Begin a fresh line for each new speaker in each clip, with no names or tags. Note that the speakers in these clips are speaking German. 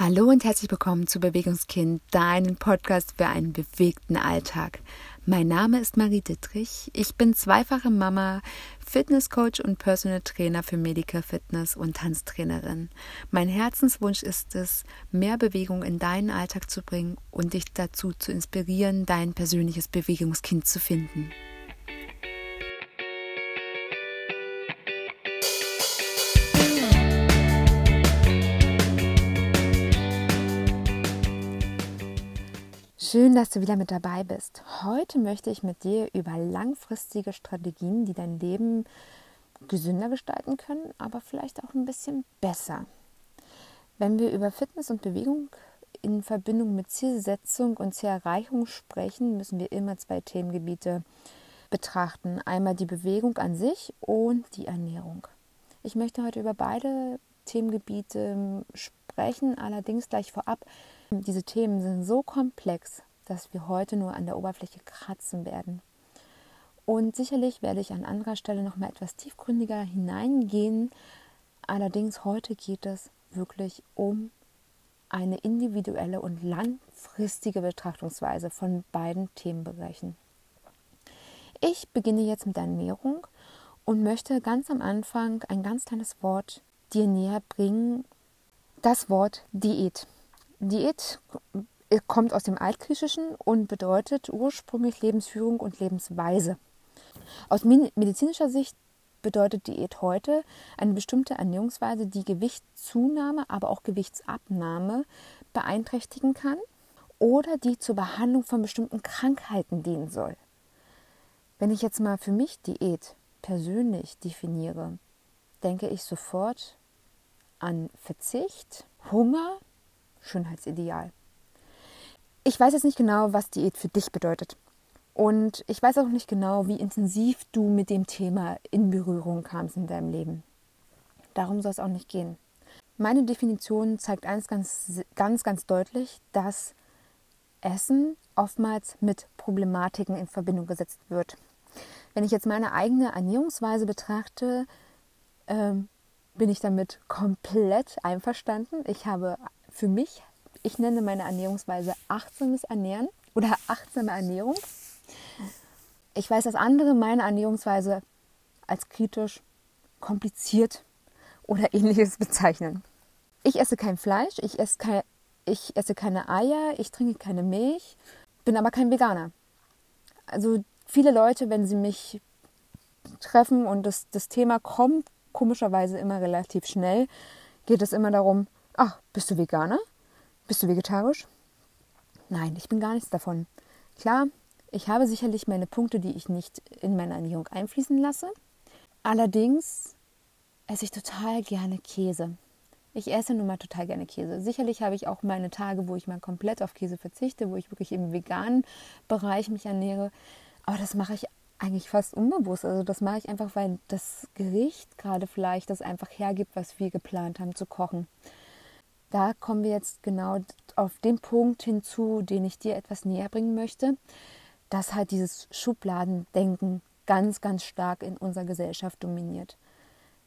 Hallo und herzlich willkommen zu Bewegungskind, deinen Podcast für einen bewegten Alltag. Mein Name ist Marie Dittrich. Ich bin zweifache Mama, Fitnesscoach und Personal Trainer für Medical Fitness und Tanztrainerin. Mein Herzenswunsch ist es, mehr Bewegung in deinen Alltag zu bringen und dich dazu zu inspirieren, dein persönliches Bewegungskind zu finden. Schön, dass du wieder mit dabei bist. Heute möchte ich mit dir über langfristige Strategien, die dein Leben gesünder gestalten können, aber vielleicht auch ein bisschen besser. Wenn wir über Fitness und Bewegung in Verbindung mit Zielsetzung und Zielerreichung sprechen, müssen wir immer zwei Themengebiete betrachten. Einmal die Bewegung an sich und die Ernährung. Ich möchte heute über beide Themengebiete sprechen, allerdings gleich vorab diese Themen sind so komplex, dass wir heute nur an der Oberfläche kratzen werden. Und sicherlich werde ich an anderer Stelle noch mal etwas tiefgründiger hineingehen. Allerdings heute geht es wirklich um eine individuelle und langfristige Betrachtungsweise von beiden Themenbereichen. Ich beginne jetzt mit der Ernährung und möchte ganz am Anfang ein ganz kleines Wort dir näher bringen. Das Wort Diät. Diät kommt aus dem Altgriechischen und bedeutet ursprünglich Lebensführung und Lebensweise. Aus medizinischer Sicht bedeutet Diät heute eine bestimmte Ernährungsweise, die Gewichtszunahme, aber auch Gewichtsabnahme beeinträchtigen kann oder die zur Behandlung von bestimmten Krankheiten dienen soll. Wenn ich jetzt mal für mich Diät persönlich definiere, denke ich sofort an Verzicht, Hunger, Schönheitsideal. Ich weiß jetzt nicht genau, was Diät für dich bedeutet. Und ich weiß auch nicht genau, wie intensiv du mit dem Thema in Berührung kamst in deinem Leben. Darum soll es auch nicht gehen. Meine Definition zeigt eins ganz, ganz, ganz deutlich, dass Essen oftmals mit Problematiken in Verbindung gesetzt wird. Wenn ich jetzt meine eigene Ernährungsweise betrachte, ähm, bin ich damit komplett einverstanden. Ich habe für mich, ich nenne meine Ernährungsweise achtsames Ernähren oder achtsame Ernährung. Ich weiß, dass andere meine Ernährungsweise als kritisch, kompliziert oder ähnliches bezeichnen. Ich esse kein Fleisch, ich esse, kein, ich esse keine Eier, ich trinke keine Milch, bin aber kein Veganer. Also viele Leute, wenn sie mich treffen und das, das Thema kommt komischerweise immer relativ schnell, geht es immer darum, ach, bist du Veganer? Bist du vegetarisch? Nein, ich bin gar nichts davon. Klar, ich habe sicherlich meine Punkte, die ich nicht in meine Ernährung einfließen lasse. Allerdings esse ich total gerne Käse. Ich esse nun mal total gerne Käse. Sicherlich habe ich auch meine Tage, wo ich mal komplett auf Käse verzichte, wo ich wirklich im veganen Bereich mich ernähre. Aber das mache ich eigentlich fast unbewusst. Also das mache ich einfach, weil das Gericht gerade vielleicht das einfach hergibt, was wir geplant haben zu kochen. Da kommen wir jetzt genau auf den Punkt hinzu, den ich dir etwas näher bringen möchte, dass halt dieses Schubladendenken ganz, ganz stark in unserer Gesellschaft dominiert.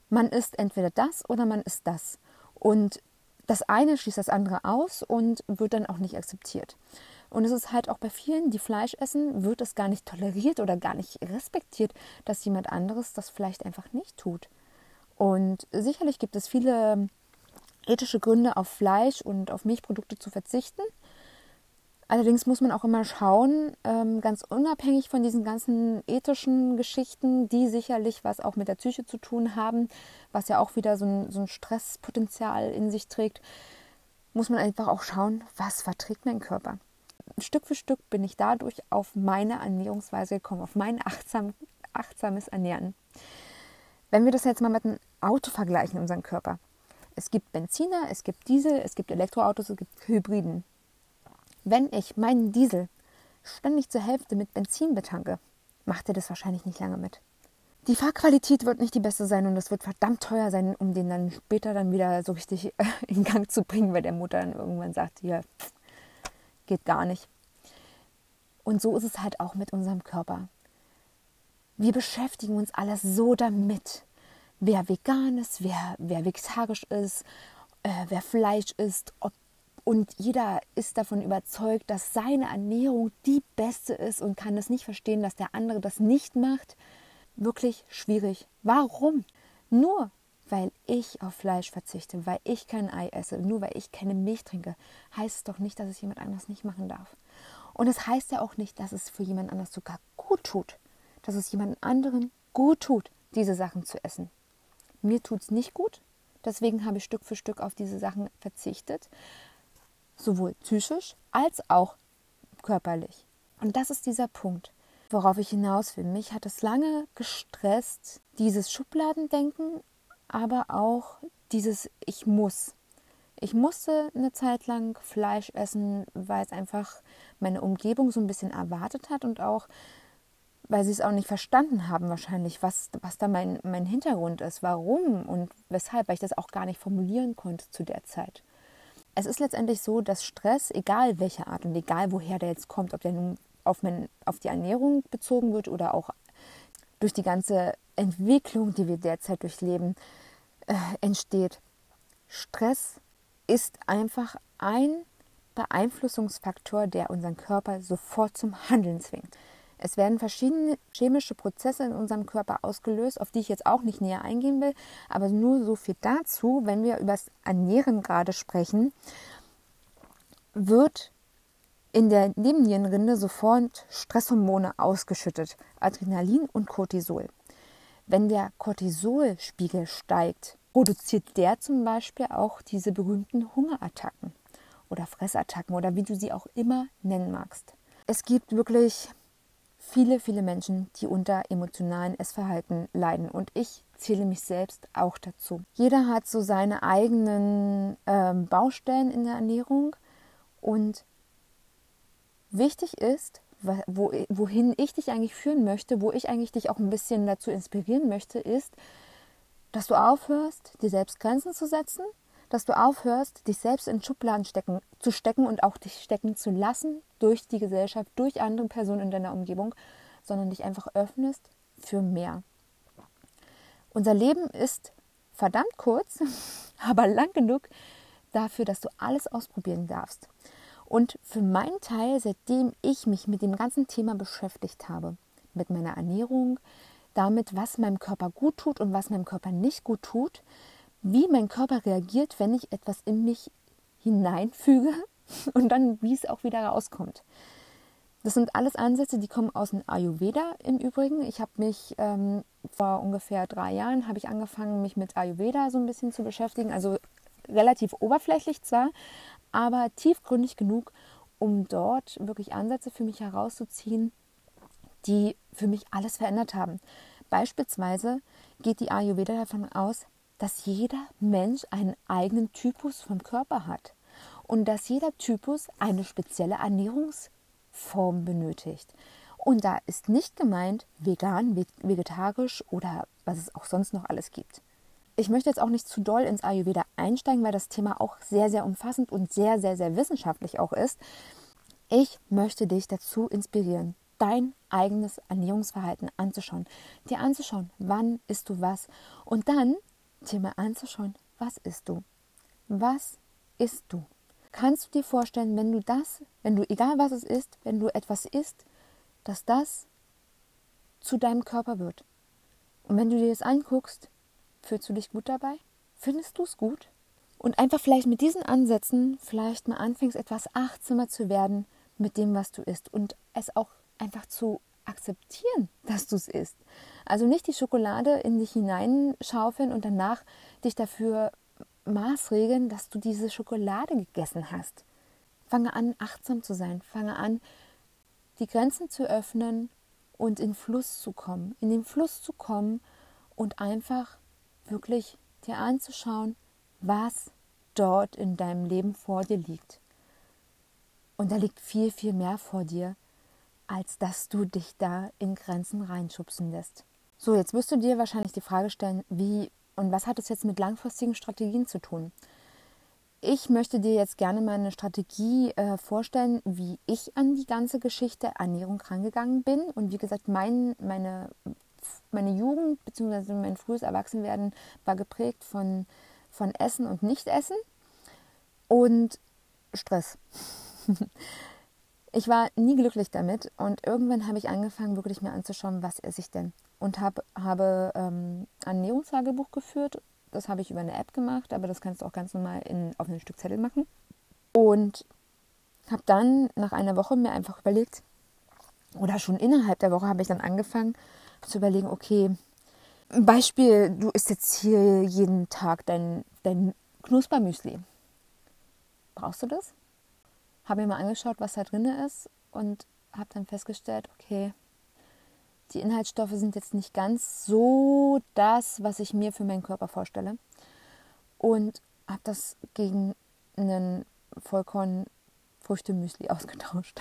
Man ist entweder das oder man ist das. Und das eine schließt das andere aus und wird dann auch nicht akzeptiert. Und es ist halt auch bei vielen, die Fleisch essen, wird es gar nicht toleriert oder gar nicht respektiert, dass jemand anderes das vielleicht einfach nicht tut. Und sicherlich gibt es viele ethische Gründe, auf Fleisch und auf Milchprodukte zu verzichten. Allerdings muss man auch immer schauen, ähm, ganz unabhängig von diesen ganzen ethischen Geschichten, die sicherlich was auch mit der Psyche zu tun haben, was ja auch wieder so ein, so ein Stresspotenzial in sich trägt, muss man einfach auch schauen, was verträgt mein Körper. Stück für Stück bin ich dadurch auf meine Ernährungsweise gekommen, auf mein achtsam, achtsames Ernähren. Wenn wir das jetzt mal mit einem Auto vergleichen, unseren Körper. Es gibt Benziner, es gibt Diesel, es gibt Elektroautos, es gibt Hybriden. Wenn ich meinen Diesel ständig zur Hälfte mit Benzin betanke, macht er das wahrscheinlich nicht lange mit. Die Fahrqualität wird nicht die beste sein und es wird verdammt teuer sein, um den dann später dann wieder so richtig in Gang zu bringen, weil der Motor dann irgendwann sagt, hier, geht gar nicht. Und so ist es halt auch mit unserem Körper. Wir beschäftigen uns alles so damit, wer vegan ist, wer, wer vegetarisch ist, äh, wer Fleisch isst, ob und jeder ist davon überzeugt, dass seine Ernährung die beste ist und kann es nicht verstehen, dass der andere das nicht macht. Wirklich schwierig. Warum? Nur weil ich auf Fleisch verzichte, weil ich kein Ei esse, nur weil ich keine Milch trinke, heißt es doch nicht, dass es jemand anders nicht machen darf. Und es heißt ja auch nicht, dass es für jemand anders sogar gut tut, dass es jemand anderen gut tut, diese Sachen zu essen. Mir tut es nicht gut, deswegen habe ich Stück für Stück auf diese Sachen verzichtet, sowohl psychisch als auch körperlich. Und das ist dieser Punkt, worauf ich hinaus will. Mich hat es lange gestresst, dieses Schubladendenken, aber auch dieses Ich muss. Ich musste eine Zeit lang Fleisch essen, weil es einfach meine Umgebung so ein bisschen erwartet hat und auch, weil sie es auch nicht verstanden haben wahrscheinlich, was, was da mein, mein Hintergrund ist, warum und weshalb, weil ich das auch gar nicht formulieren konnte zu der Zeit es ist letztendlich so, dass Stress, egal welcher Art und egal woher der jetzt kommt, ob der nun auf, mein, auf die Ernährung bezogen wird oder auch durch die ganze Entwicklung, die wir derzeit durchleben, äh, entsteht. Stress ist einfach ein Beeinflussungsfaktor, der unseren Körper sofort zum Handeln zwingt. Es werden verschiedene chemische Prozesse in unserem Körper ausgelöst, auf die ich jetzt auch nicht näher eingehen will, aber nur so viel dazu, wenn wir über das Ernähren gerade sprechen, wird in der Nebennierenrinde sofort Stresshormone ausgeschüttet, Adrenalin und Cortisol. Wenn der Cortisolspiegel steigt, produziert der zum Beispiel auch diese berühmten Hungerattacken oder Fressattacken oder wie du sie auch immer nennen magst. Es gibt wirklich viele, viele Menschen, die unter emotionalen Essverhalten leiden. Und ich zähle mich selbst auch dazu. Jeder hat so seine eigenen ähm, Baustellen in der Ernährung. Und wichtig ist, wo, wohin ich dich eigentlich führen möchte, wo ich eigentlich dich auch ein bisschen dazu inspirieren möchte, ist, dass du aufhörst, dir selbst Grenzen zu setzen, dass du aufhörst, dich selbst in Schubladen stecken, zu stecken und auch dich stecken zu lassen durch die Gesellschaft, durch andere Personen in deiner Umgebung, sondern dich einfach öffnest für mehr. Unser Leben ist verdammt kurz, aber lang genug dafür, dass du alles ausprobieren darfst. Und für meinen Teil, seitdem ich mich mit dem ganzen Thema beschäftigt habe, mit meiner Ernährung, damit, was meinem Körper gut tut und was meinem Körper nicht gut tut, wie mein Körper reagiert, wenn ich etwas in mich hineinfüge und dann, wie es auch wieder rauskommt. Das sind alles Ansätze, die kommen aus dem Ayurveda im Übrigen. Ich habe mich ähm, vor ungefähr drei Jahren habe ich angefangen, mich mit Ayurveda so ein bisschen zu beschäftigen. Also relativ oberflächlich zwar, aber tiefgründig genug, um dort wirklich Ansätze für mich herauszuziehen, die für mich alles verändert haben. Beispielsweise geht die Ayurveda davon aus, dass jeder Mensch einen eigenen Typus vom Körper hat und dass jeder Typus eine spezielle Ernährungsform benötigt. Und da ist nicht gemeint vegan, vegetarisch oder was es auch sonst noch alles gibt. Ich möchte jetzt auch nicht zu doll ins Ayurveda einsteigen, weil das Thema auch sehr, sehr umfassend und sehr, sehr, sehr wissenschaftlich auch ist. Ich möchte dich dazu inspirieren, dein eigenes Ernährungsverhalten anzuschauen, dir anzuschauen, wann isst du was und dann mal anzuschauen, was isst du? Was isst du? Kannst du dir vorstellen, wenn du das, wenn du, egal was es ist, wenn du etwas isst, dass das zu deinem Körper wird? Und wenn du dir das anguckst, fühlst du dich gut dabei? Findest du es gut? Und einfach vielleicht mit diesen Ansätzen vielleicht mal anfängst, etwas achtsamer zu werden mit dem, was du isst und es auch einfach zu akzeptieren, dass du es isst. Also nicht die Schokolade in dich hineinschaufeln und danach dich dafür maßregeln, dass du diese Schokolade gegessen hast. Fange an, achtsam zu sein. Fange an, die Grenzen zu öffnen und in Fluss zu kommen. In den Fluss zu kommen und einfach wirklich dir anzuschauen, was dort in deinem Leben vor dir liegt. Und da liegt viel, viel mehr vor dir, als dass du dich da in Grenzen reinschubsen lässt. So, jetzt wirst du dir wahrscheinlich die Frage stellen, wie und was hat es jetzt mit langfristigen Strategien zu tun? Ich möchte dir jetzt gerne meine Strategie äh, vorstellen, wie ich an die ganze Geschichte Ernährung rangegangen bin. Und wie gesagt, mein, meine, meine Jugend bzw. mein frühes Erwachsenwerden war geprägt von, von Essen und Nicht-Essen. Und Stress. ich war nie glücklich damit und irgendwann habe ich angefangen, wirklich mir anzuschauen, was esse ich denn. Und hab, habe ähm, ein Ernährungstagebuch geführt. Das habe ich über eine App gemacht, aber das kannst du auch ganz normal in, auf ein Stück Zettel machen. Und habe dann nach einer Woche mir einfach überlegt, oder schon innerhalb der Woche habe ich dann angefangen zu überlegen, okay, Beispiel, du isst jetzt hier jeden Tag dein, dein Knuspermüsli. Brauchst du das? Habe mir mal angeschaut, was da drin ist und habe dann festgestellt, okay, die Inhaltsstoffe sind jetzt nicht ganz so das, was ich mir für meinen Körper vorstelle. Und habe das gegen einen Vollkorn-Früchte-Müsli ausgetauscht.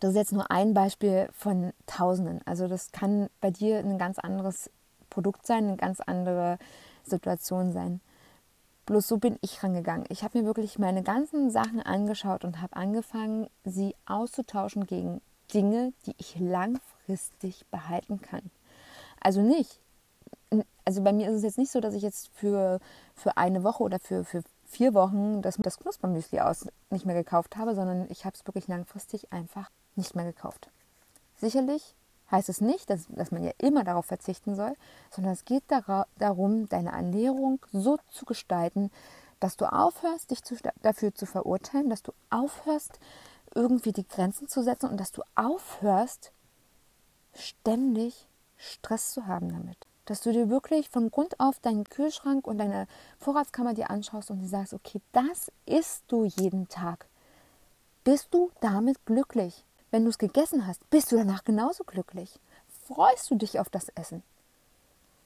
Das ist jetzt nur ein Beispiel von Tausenden. Also das kann bei dir ein ganz anderes Produkt sein, eine ganz andere Situation sein. Bloß so bin ich rangegangen. Ich habe mir wirklich meine ganzen Sachen angeschaut und habe angefangen, sie auszutauschen gegen Dinge, die ich langfristig behalten kann. Also nicht. Also bei mir ist es jetzt nicht so, dass ich jetzt für, für eine Woche oder für, für vier Wochen das, das Knuspermüsli aus nicht mehr gekauft habe, sondern ich habe es wirklich langfristig einfach nicht mehr gekauft. Sicherlich heißt es nicht, dass, dass man ja immer darauf verzichten soll, sondern es geht darum, deine Ernährung so zu gestalten, dass du aufhörst, dich zu, dafür zu verurteilen, dass du aufhörst, irgendwie die Grenzen zu setzen und dass du aufhörst, ständig Stress zu haben damit. Dass du dir wirklich von Grund auf deinen Kühlschrank und deine Vorratskammer dir anschaust und dir sagst, okay, das isst du jeden Tag. Bist du damit glücklich? Wenn du es gegessen hast, bist du danach genauso glücklich. Freust du dich auf das Essen?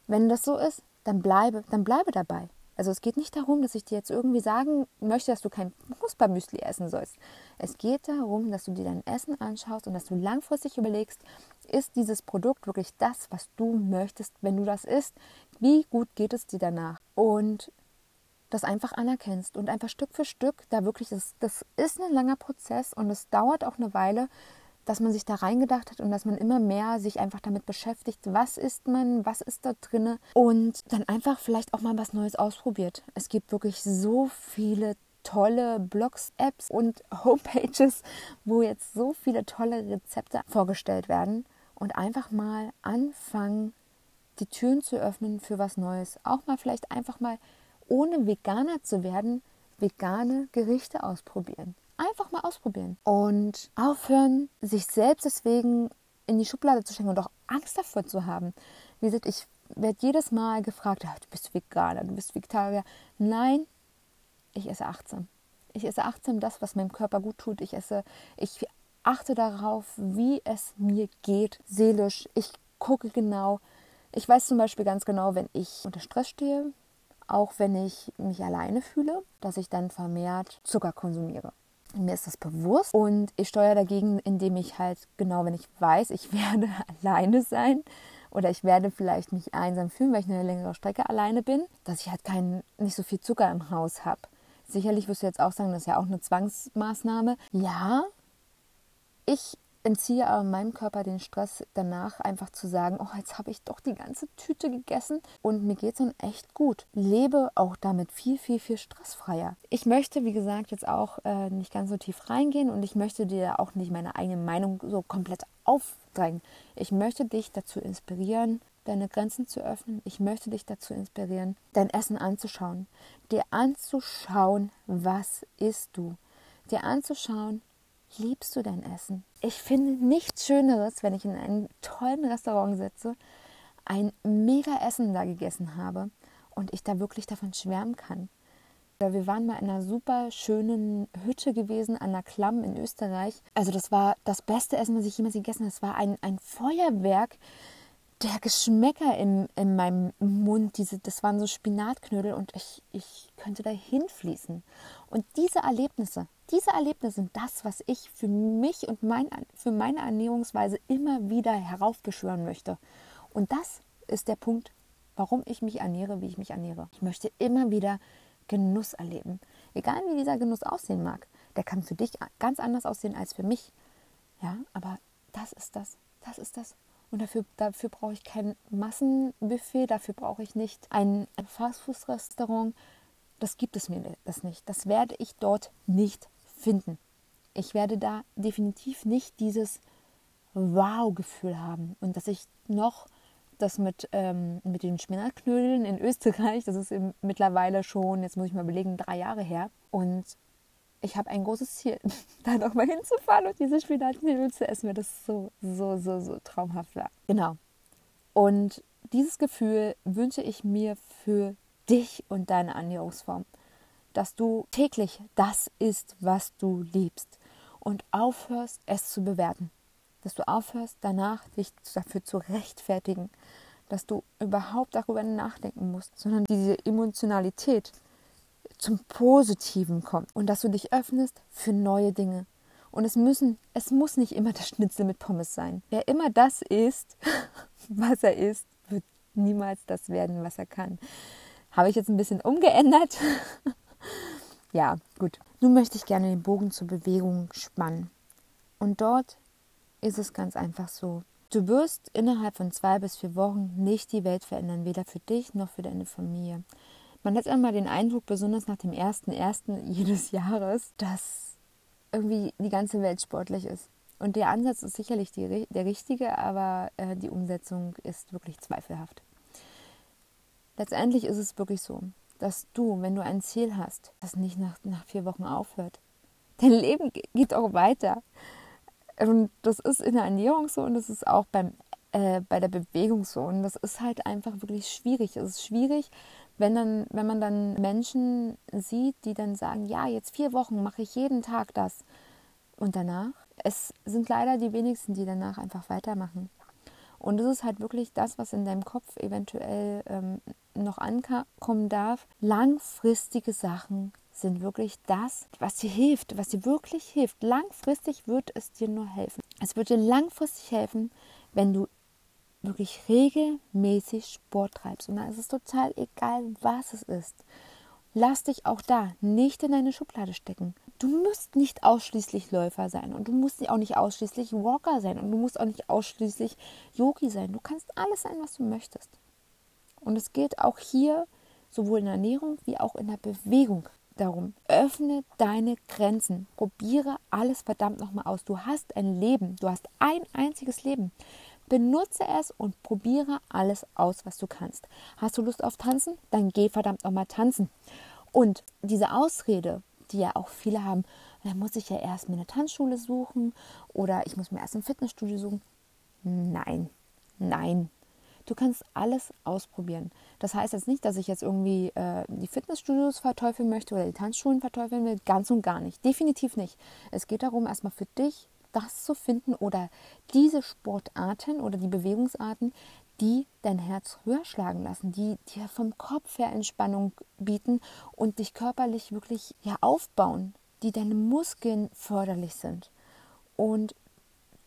Wenn das so ist, dann bleibe, dann bleibe dabei. Also es geht nicht darum, dass ich dir jetzt irgendwie sagen möchte, dass du kein Fußballmüsli essen sollst. Es geht darum, dass du dir dein Essen anschaust und dass du langfristig überlegst, ist dieses Produkt wirklich das, was du möchtest, wenn du das isst? Wie gut geht es dir danach? Und das einfach anerkennst und einfach Stück für Stück da wirklich, das, das ist ein langer Prozess und es dauert auch eine Weile, dass man sich da reingedacht hat und dass man immer mehr sich einfach damit beschäftigt, was ist man, was ist da drinne und dann einfach vielleicht auch mal was Neues ausprobiert. Es gibt wirklich so viele tolle Blogs, Apps und Homepages, wo jetzt so viele tolle Rezepte vorgestellt werden und einfach mal anfangen, die Türen zu öffnen für was Neues. Auch mal vielleicht einfach mal ohne Veganer zu werden, vegane Gerichte ausprobieren. Einfach mal ausprobieren. Und aufhören, sich selbst deswegen in die Schublade zu stecken und auch Angst davor zu haben. Wie gesagt, ich werde jedes Mal gefragt, du bist Veganer, du bist Vegetarier. Nein, ich esse achtsam. Ich esse achtsam das, was meinem Körper gut tut. Ich esse, ich achte darauf, wie es mir geht, seelisch. Ich gucke genau. Ich weiß zum Beispiel ganz genau, wenn ich unter Stress stehe, auch wenn ich mich alleine fühle, dass ich dann vermehrt Zucker konsumiere. Mir ist das bewusst und ich steuere dagegen, indem ich halt genau, wenn ich weiß, ich werde alleine sein oder ich werde vielleicht mich einsam fühlen, weil ich eine längere Strecke alleine bin, dass ich halt kein, nicht so viel Zucker im Haus habe. Sicherlich wirst du jetzt auch sagen, das ist ja auch eine Zwangsmaßnahme. Ja, ich entziehe aber meinem Körper den Stress danach einfach zu sagen, oh, jetzt habe ich doch die ganze Tüte gegessen und mir geht es dann echt gut. Lebe auch damit viel, viel, viel stressfreier. Ich möchte, wie gesagt, jetzt auch äh, nicht ganz so tief reingehen und ich möchte dir auch nicht meine eigene Meinung so komplett aufdrängen. Ich möchte dich dazu inspirieren, deine Grenzen zu öffnen. Ich möchte dich dazu inspirieren, dein Essen anzuschauen. Dir anzuschauen, was isst du. Dir anzuschauen, liebst du dein Essen? Ich finde nichts Schöneres, wenn ich in einem tollen Restaurant sitze, ein mega Essen da gegessen habe und ich da wirklich davon schwärmen kann. Wir waren mal in einer super schönen Hütte gewesen an der Klamm in Österreich. Also das war das beste Essen, was ich jemals gegessen habe. Es war ein, ein Feuerwerk der Geschmäcker in, in meinem Mund, diese, das waren so Spinatknödel und ich, ich könnte da hinfließen. Und diese Erlebnisse, diese Erlebnisse sind das, was ich für mich und mein, für meine Ernährungsweise immer wieder heraufbeschwören möchte. Und das ist der Punkt, warum ich mich ernähre, wie ich mich ernähre. Ich möchte immer wieder Genuss erleben. Egal wie dieser Genuss aussehen mag, der kann für dich ganz anders aussehen als für mich. Ja, aber das ist das. Das ist das, und dafür, dafür brauche ich kein Massenbuffet, dafür brauche ich nicht ein, Fastfood-Restaurant. das gibt es mir das nicht. Das werde ich dort nicht finden. Ich werde da definitiv nicht dieses Wow-Gefühl haben und dass ich noch das mit, ähm, mit den Spinnerknödeln in Österreich, das ist mittlerweile schon, jetzt muss ich mal überlegen, drei Jahre her. Und ich habe ein großes Ziel, da nochmal hinzufahren und diese Spinatknödel zu essen, weil das so, so, so, so traumhaft war. Genau. Und dieses Gefühl wünsche ich mir für dich und deine Ernährungsform, dass du täglich das isst, was du liebst und aufhörst, es zu bewerten. Dass du aufhörst, danach dich dafür zu rechtfertigen, dass du überhaupt darüber nachdenken musst, sondern diese Emotionalität zum Positiven kommt und dass du dich öffnest für neue Dinge. Und es müssen, es muss nicht immer das Schnitzel mit Pommes sein. Wer immer das isst, was er isst, wird niemals das werden, was er kann. Habe ich jetzt ein bisschen umgeändert. ja, gut. Nun möchte ich gerne den Bogen zur Bewegung spannen. Und dort ist es ganz einfach so. Du wirst innerhalb von zwei bis vier Wochen nicht die Welt verändern, weder für dich noch für deine Familie. Man hat einmal den Eindruck, besonders nach dem ersten ersten jedes Jahres, dass irgendwie die ganze Welt sportlich ist. Und der Ansatz ist sicherlich die, der richtige, aber äh, die Umsetzung ist wirklich zweifelhaft. Letztendlich ist es wirklich so, dass du, wenn du ein Ziel hast, das nicht nach, nach vier Wochen aufhört, dein Leben geht auch weiter. Und das ist in der Ernährung so und das ist auch beim, äh, bei der Bewegung so. Und das ist halt einfach wirklich schwierig. Es ist schwierig, wenn, dann, wenn man dann Menschen sieht, die dann sagen, ja, jetzt vier Wochen mache ich jeden Tag das. Und danach, es sind leider die wenigsten, die danach einfach weitermachen. Und das ist halt wirklich das, was in deinem Kopf eventuell ähm, noch ankommen darf. Langfristige Sachen sind wirklich das, was dir hilft, was dir wirklich hilft. Langfristig wird es dir nur helfen. Es wird dir langfristig helfen, wenn du wirklich regelmäßig Sport treibst. Und da ist es total egal, was es ist. Lass dich auch da nicht in eine Schublade stecken. Du musst nicht ausschließlich Läufer sein und du musst auch nicht ausschließlich Walker sein und du musst auch nicht ausschließlich Yogi sein. Du kannst alles sein, was du möchtest. Und es geht auch hier sowohl in der Ernährung wie auch in der Bewegung darum. Öffne deine Grenzen. Probiere alles verdammt nochmal aus. Du hast ein Leben. Du hast ein einziges Leben. Benutze es und probiere alles aus, was du kannst. Hast du Lust auf Tanzen? Dann geh verdammt nochmal tanzen. Und diese Ausrede, die ja auch viele haben, dann muss ich ja erst mir eine Tanzschule suchen oder ich muss mir erst ein Fitnessstudio suchen. Nein, nein. Du kannst alles ausprobieren. Das heißt jetzt nicht, dass ich jetzt irgendwie äh, die Fitnessstudios verteufeln möchte oder die Tanzschulen verteufeln will. Ganz und gar nicht. Definitiv nicht. Es geht darum, erstmal für dich das zu finden oder diese Sportarten oder die Bewegungsarten, die dein Herz höher schlagen lassen, die dir vom Kopf her Entspannung bieten und dich körperlich wirklich ja, aufbauen, die deine Muskeln förderlich sind. Und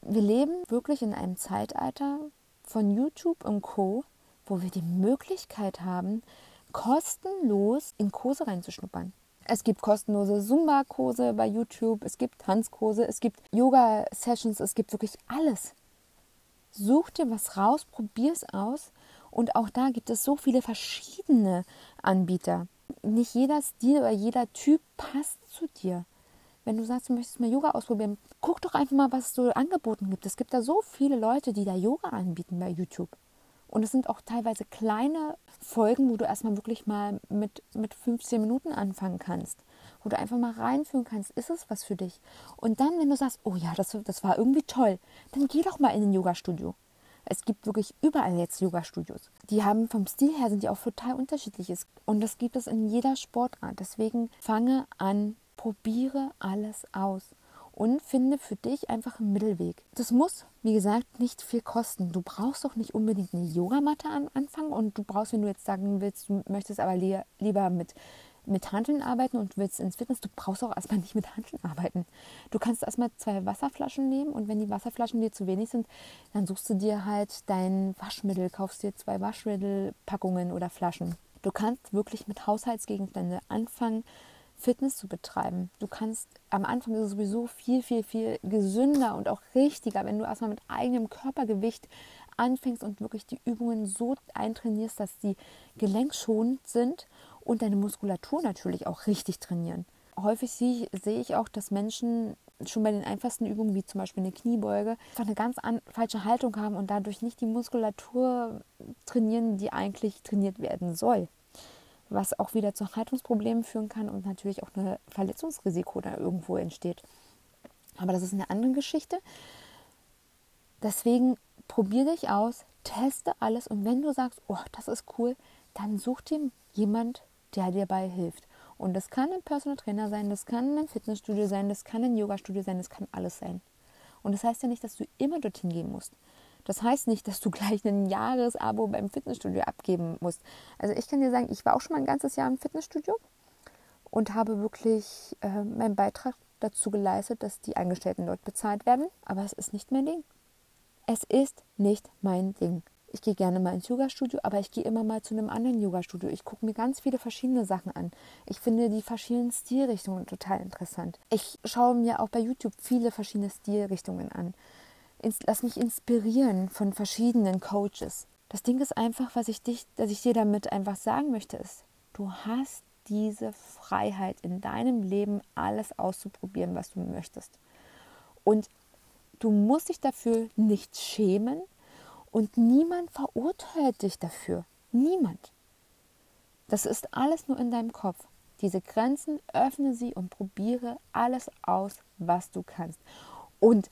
wir leben wirklich in einem Zeitalter von YouTube und Co., wo wir die Möglichkeit haben, kostenlos in Kurse reinzuschnuppern. Es gibt kostenlose Zumba-Kurse bei YouTube, es gibt Tanzkurse, es gibt Yoga-Sessions, es gibt wirklich alles. Such dir was raus, probier es aus. Und auch da gibt es so viele verschiedene Anbieter. Nicht jeder Stil oder jeder Typ passt zu dir. Wenn du sagst, du möchtest mal Yoga ausprobieren, guck doch einfach mal, was es so angeboten gibt. Es gibt da so viele Leute, die da Yoga anbieten bei YouTube. Und es sind auch teilweise kleine Folgen, wo du erstmal wirklich mal mit, mit 15 Minuten anfangen kannst. Wo du einfach mal reinführen kannst, ist es was für dich? Und dann, wenn du sagst, oh ja, das, das war irgendwie toll, dann geh doch mal in ein Yoga-Studio. Es gibt wirklich überall jetzt Yoga-Studios. Die haben vom Stil her sind die auch total unterschiedlich. Und das gibt es in jeder Sportart. Deswegen fange an, probiere alles aus und finde für dich einfach einen Mittelweg. Das muss, wie gesagt, nicht viel kosten. Du brauchst doch nicht unbedingt eine Yogamatte am Anfang und du brauchst, wenn du jetzt sagen willst, du möchtest aber li lieber mit mit Handeln arbeiten und willst ins Fitness, du brauchst auch erstmal nicht mit Handeln arbeiten. Du kannst erstmal zwei Wasserflaschen nehmen und wenn die Wasserflaschen dir zu wenig sind, dann suchst du dir halt dein Waschmittel, kaufst dir zwei Waschmittelpackungen oder Flaschen. Du kannst wirklich mit Haushaltsgegenständen anfangen, Fitness zu betreiben. Du kannst, am Anfang ist es sowieso viel, viel, viel gesünder und auch richtiger, wenn du erstmal mit eigenem Körpergewicht anfängst und wirklich die Übungen so eintrainierst, dass sie gelenkschonend sind und deine Muskulatur natürlich auch richtig trainieren. Häufig sehe, ich auch, dass Menschen schon bei den einfachsten Übungen, wie zum Beispiel eine Kniebeuge, einfach eine ganz falsche Haltung haben und dadurch nicht die Muskulatur trainieren, die eigentlich trainiert werden soll. Was auch wieder zu Haltungsproblemen führen kann und natürlich auch ein Verletzungsrisiko da irgendwo entsteht. Aber das ist eine andere Geschichte. Deswegen probier dich aus, teste alles und wenn du sagst, oh, das ist cool, dann such dir jemand, der dir dabei hilft. Und das kann ein Personal Trainer sein, das kann ein Fitnessstudio sein, das kann ein Yoga-Studio sein, das kann alles sein. Und das heißt ja nicht, dass du immer dorthin gehen musst. Das heißt nicht, dass du gleich ein Jahresabo beim Fitnessstudio abgeben musst. Also ich kann dir sagen, ich war auch schon mal ein ganzes Jahr im Fitnessstudio und habe wirklich äh, meinen Beitrag dazu geleistet, dass die Angestellten dort bezahlt werden. Aber es ist nicht mein Ding. Es ist nicht mein Ding. Ich gehe gerne mal ins Yoga-Studio, aber ich gehe immer mal zu einem anderen Yoga-Studio. Ich gucke mir ganz viele verschiedene Sachen an. Ich finde die verschiedenen Stilrichtungen total interessant. Ich schaue mir auch bei YouTube viele verschiedene Stilrichtungen an. Lass mich inspirieren von verschiedenen Coaches. Das Ding ist einfach, was ich dich, dass ich dir damit einfach sagen möchte, ist, du hast diese Freiheit in deinem Leben alles auszuprobieren, was du möchtest. Und Du musst dich dafür nicht schämen und niemand verurteilt dich dafür. Niemand. Das ist alles nur in deinem Kopf. Diese Grenzen öffne sie und probiere alles aus, was du kannst. Und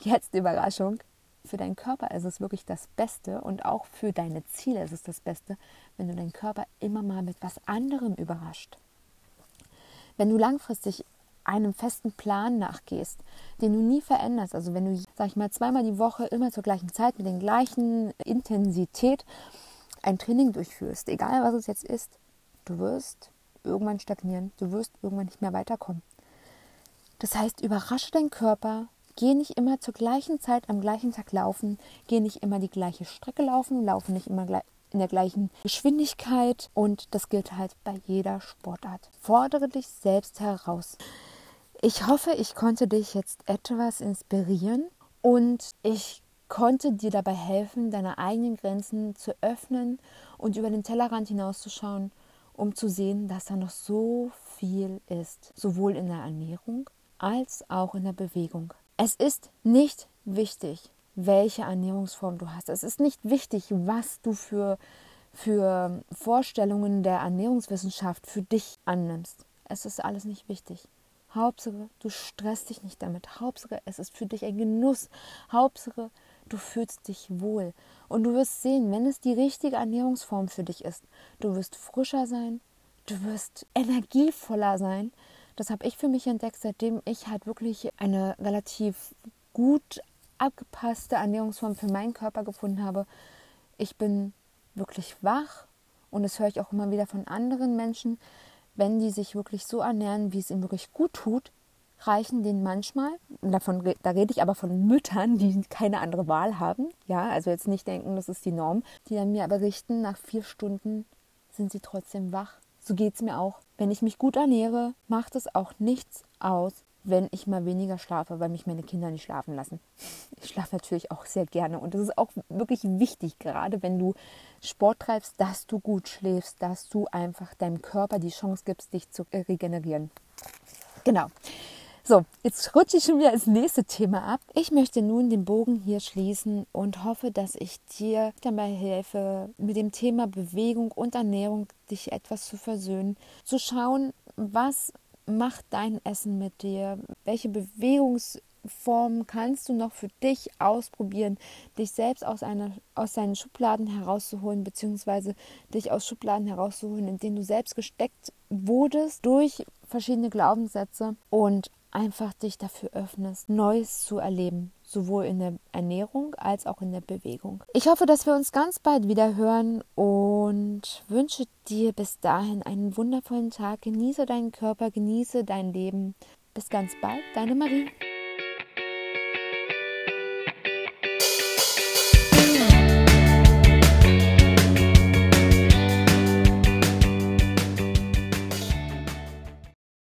jetzt Überraschung, für deinen Körper ist es wirklich das Beste und auch für deine Ziele ist es das Beste, wenn du deinen Körper immer mal mit was anderem überrascht. Wenn du langfristig einem festen Plan nachgehst, den du nie veränderst, also wenn du, sag ich mal, zweimal die Woche immer zur gleichen Zeit mit der gleichen Intensität ein Training durchführst, egal was es jetzt ist, du wirst irgendwann stagnieren, du wirst irgendwann nicht mehr weiterkommen. Das heißt, überrasche deinen Körper, geh nicht immer zur gleichen Zeit am gleichen Tag laufen, geh nicht immer die gleiche Strecke laufen, laufe nicht immer in der gleichen Geschwindigkeit und das gilt halt bei jeder Sportart. Fordere dich selbst heraus. Ich hoffe, ich konnte dich jetzt etwas inspirieren und ich konnte dir dabei helfen, deine eigenen Grenzen zu öffnen und über den Tellerrand hinauszuschauen, um zu sehen, dass da noch so viel ist, sowohl in der Ernährung als auch in der Bewegung. Es ist nicht wichtig, welche Ernährungsform du hast. Es ist nicht wichtig, was du für, für Vorstellungen der Ernährungswissenschaft für dich annimmst. Es ist alles nicht wichtig. Hauptsache, du stresst dich nicht damit. Hauptsache, es ist für dich ein Genuss. Hauptsache, du fühlst dich wohl. Und du wirst sehen, wenn es die richtige Ernährungsform für dich ist, du wirst frischer sein, du wirst energievoller sein. Das habe ich für mich entdeckt, seitdem ich halt wirklich eine relativ gut abgepasste Ernährungsform für meinen Körper gefunden habe. Ich bin wirklich wach und das höre ich auch immer wieder von anderen Menschen, wenn die sich wirklich so ernähren, wie es ihnen wirklich gut tut, reichen denen manchmal, davon, da rede ich aber von Müttern, die keine andere Wahl haben, ja, also jetzt nicht denken, das ist die Norm, die dann mir berichten, nach vier Stunden sind sie trotzdem wach. So geht es mir auch. Wenn ich mich gut ernähre, macht es auch nichts aus, wenn ich mal weniger schlafe, weil mich meine Kinder nicht schlafen lassen. Ich schlafe natürlich auch sehr gerne und das ist auch wirklich wichtig, gerade wenn du Sport treibst, dass du gut schläfst, dass du einfach deinem Körper die Chance gibst, dich zu regenerieren. Genau. So, jetzt rutsche ich schon wieder ins nächste Thema ab. Ich möchte nun den Bogen hier schließen und hoffe, dass ich dir dabei helfe, mit dem Thema Bewegung und Ernährung dich etwas zu versöhnen, zu schauen, was macht dein Essen mit dir? Welche Bewegungsformen kannst du noch für dich ausprobieren, dich selbst aus, einer, aus deinen Schubladen herauszuholen, beziehungsweise dich aus Schubladen herauszuholen, in denen du selbst gesteckt wurdest durch verschiedene Glaubenssätze und einfach dich dafür öffnest, Neues zu erleben, sowohl in der Ernährung als auch in der Bewegung. Ich hoffe, dass wir uns ganz bald wieder hören und wünsche dir bis dahin einen wundervollen Tag. Genieße deinen Körper, genieße dein Leben. Bis ganz bald, deine Marie.